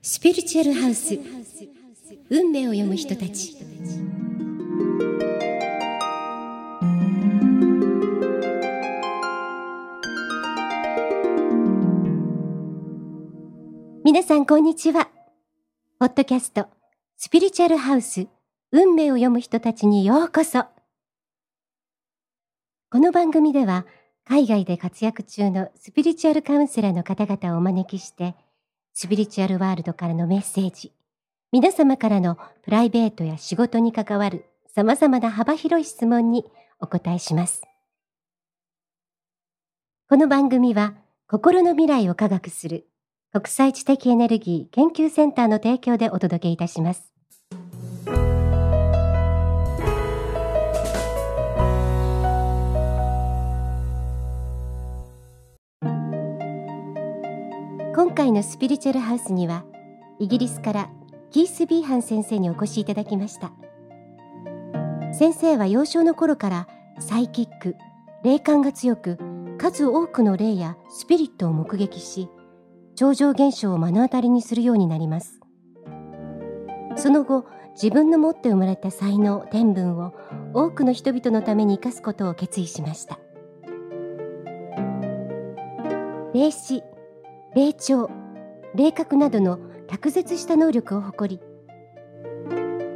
スピリチュアルハウス運命を読む人たち。皆さんこんにちは。ポッドキャストスピリチュアルハウス運命を読む人たちにようこそ。この番組では海外で活躍中のスピリチュアルカウンセラーの方々をお招きしてスピリチュアルワールドからのメッセージ、皆様からのプライベートや仕事に関わる様々な幅広い質問にお答えします。この番組は心の未来を科学する国際知的エネルギー研究センターの提供でお届けいたします。今回のスピリチュアルハウスにはイギリスからキース・ビーハン先生にお越しいただきました。先生は幼少の頃からサイキック霊感が強く数多くの霊やスピリットを目撃し超常現象を目の当たりにするようになります。その後自分の持って生まれた才能天分を多くの人々のために生かすことを決意しました。霊視霊長霊覚などの卓絶した能力を誇り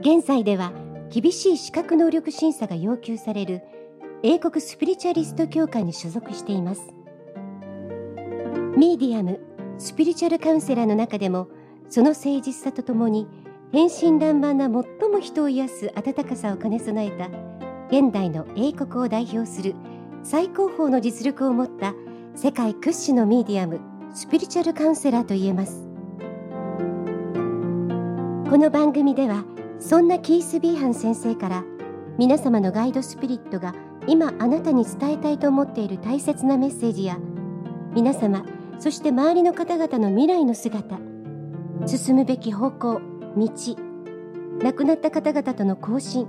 現在では厳しい資格能力審査が要求される英国スピリチュアリスト協会に所属しています。ミーディアムスピリチュアルカウンセラーの中でもその誠実さとともに天真爛漫な最も人を癒す温かさを兼ね備えた現代の英国を代表する最高峰の実力を持った世界屈指のミーディアムスピリチュアルカウンセラーと言えますこの番組ではそんなキース・ビーハン先生から皆様のガイドスピリットが今あなたに伝えたいと思っている大切なメッセージや皆様そして周りの方々の未来の姿進むべき方向道亡くなった方々との交信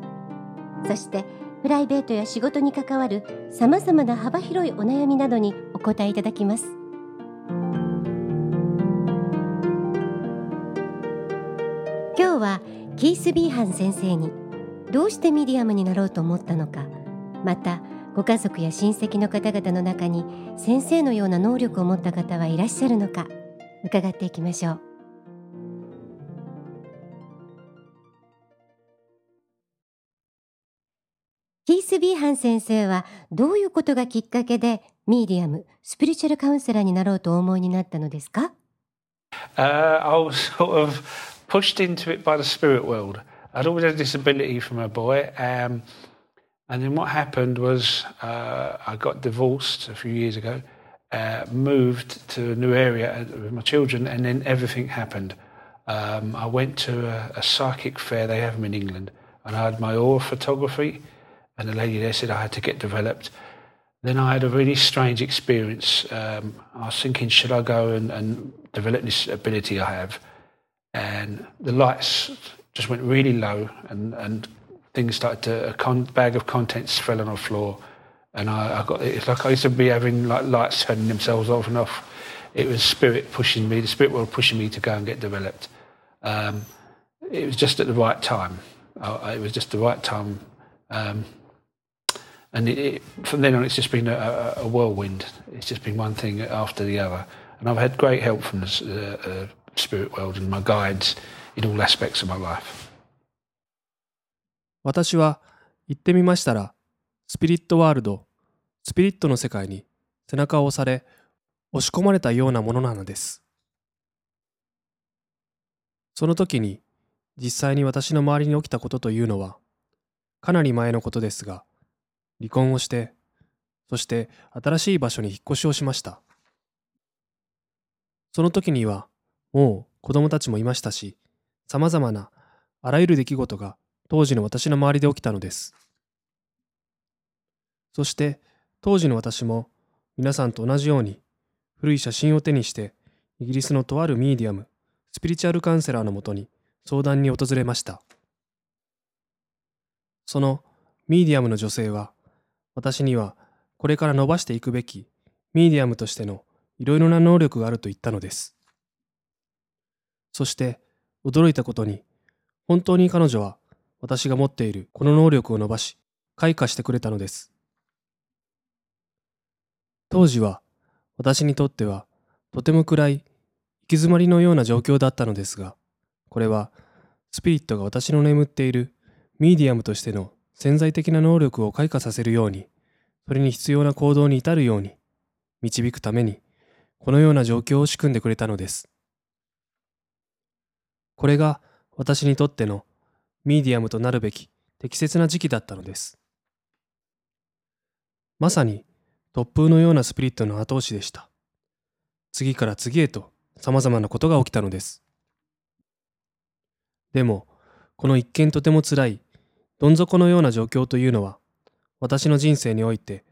そしてプライベートや仕事に関わるさまざまな幅広いお悩みなどにお答えいただきます。今日はキース・ビーハン先生にどうしてミディアムになろうと思ったのかまたご家族や親戚の方々の中に先生のような能力を持った方はいらっしゃるのか伺っていきましょう。キース・ビーハン先生はどういうことがきっかけでミディアムスピリチュアルカウンセラーになろうとお思いになったのですか、uh, I was sort of pushed into it by the spirit world. I'd always had a disability from a boy. Um, and then what happened was uh, I got divorced a few years ago, uh, moved to a new area with my children, and then everything happened. Um, I went to a, a, psychic fair, they have them in England, and I had my aura photography, and the lady there said I had to get developed. Then I had a really strange experience. Um, I was thinking, should I go and, and develop this ability I have? And the lights just went really low, and, and things started to a con- bag of contents fell on the floor, and I, I got it's like I used to be having like lights turning themselves off and off. It was spirit pushing me, the spirit world pushing me to go and get developed. Um, it was just at the right time. I, it was just the right time. Um, and it, it, from then on, it's just been a, a, whirlwind. It's just been one thing after the other. And I've had great help from the, uh, uh, spirit world and my guides in all aspects of my life. 私は行ってみましたら、スピリットワールド、スピリットの世界に背中を押され、押し込まれたようなものなのです。その時に実際に私の周りに起きたことというのは、かなり前のことですが、離婚をして、そして新しい場所に引っ越しをしました。その時には、もう子供たちもいましたし、様々なあらゆる出来事が当時の私の周りで起きたのです。そして当時の私も皆さんと同じように古い写真を手にしてイギリスのとあるミディアム、スピリチュアルカウンセラーのもとに相談に訪れました。そのミディアムの女性は私にはこれから伸ばしていくべきミディアムとしてのいろいろな能力があると言ったのです。そして驚いたことに本当に彼女は私が持っているこの能力を伸ばし開花してくれたのです。当時は私にとってはとても暗い行き詰まりのような状況だったのですが、これはスピリットが私の眠っているミディアムとしての潜在的な能力を開花させるように、それに必要な行動に至るように導くために、このような状況を仕組んでくれたのです。これが私にとってのミディアムとなるべき適切な時期だったのです。まさに突風のようなスピリットの後押しでした。次から次へと様々なことが起きたのです。でも、この一見とても辛い、どん底のような状況というのは、私の人生において、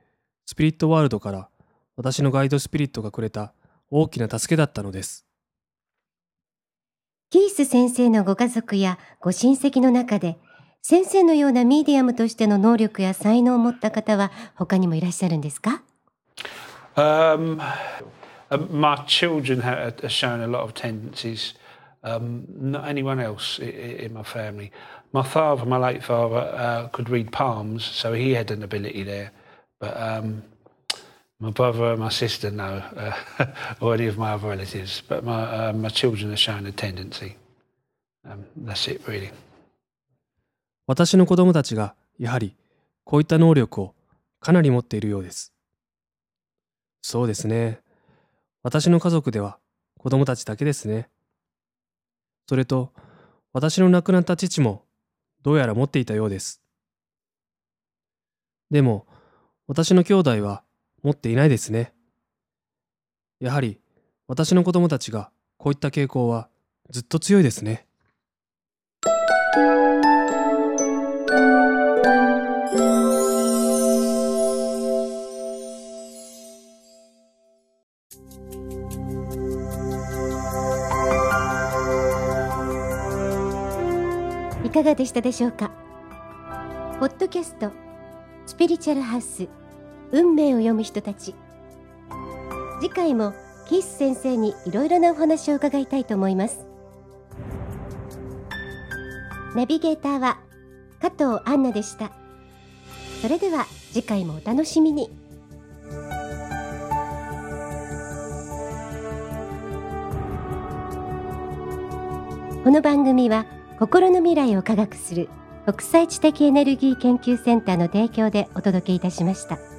スピリットワールドから私のガイドスピリットがくれた大きな助けだったのです。キース先生のご家族やご親戚の中で、先生のようなミディアムとしての能力や才能を持った方は他にもいらっしゃるんですか Um, my children have shown a lot of tendencies. Um, not anyone else in my family. My father, my late father, uh, could read palms, so he had an ability there. But um, my brother my sister, no, uh, or any of my other relatives. But my uh, my children have shown a tendency. Um, that's it, really. 私の子供たちがやはりこういった能力をかなり持っているようです。そうですね。私の家族では子供たちだけですね。それと、私の亡くなった父もどうやら持っていたようです。でも、私の兄弟は持っていないですね。やはり、私の子供たちがこういった傾向はずっと強いですね。いかがでしたでしょうか？ポッドキャストスピリチュアルハウス運命を読む人たち。次回もキース先生にいろいろなお話を伺いたいと思います。ナビゲーターは加藤杏奈でした。それでは次回もお楽しみに。この番組は心の未来を科学する国際知的エネルギー研究センターの提供でお届けいたしました。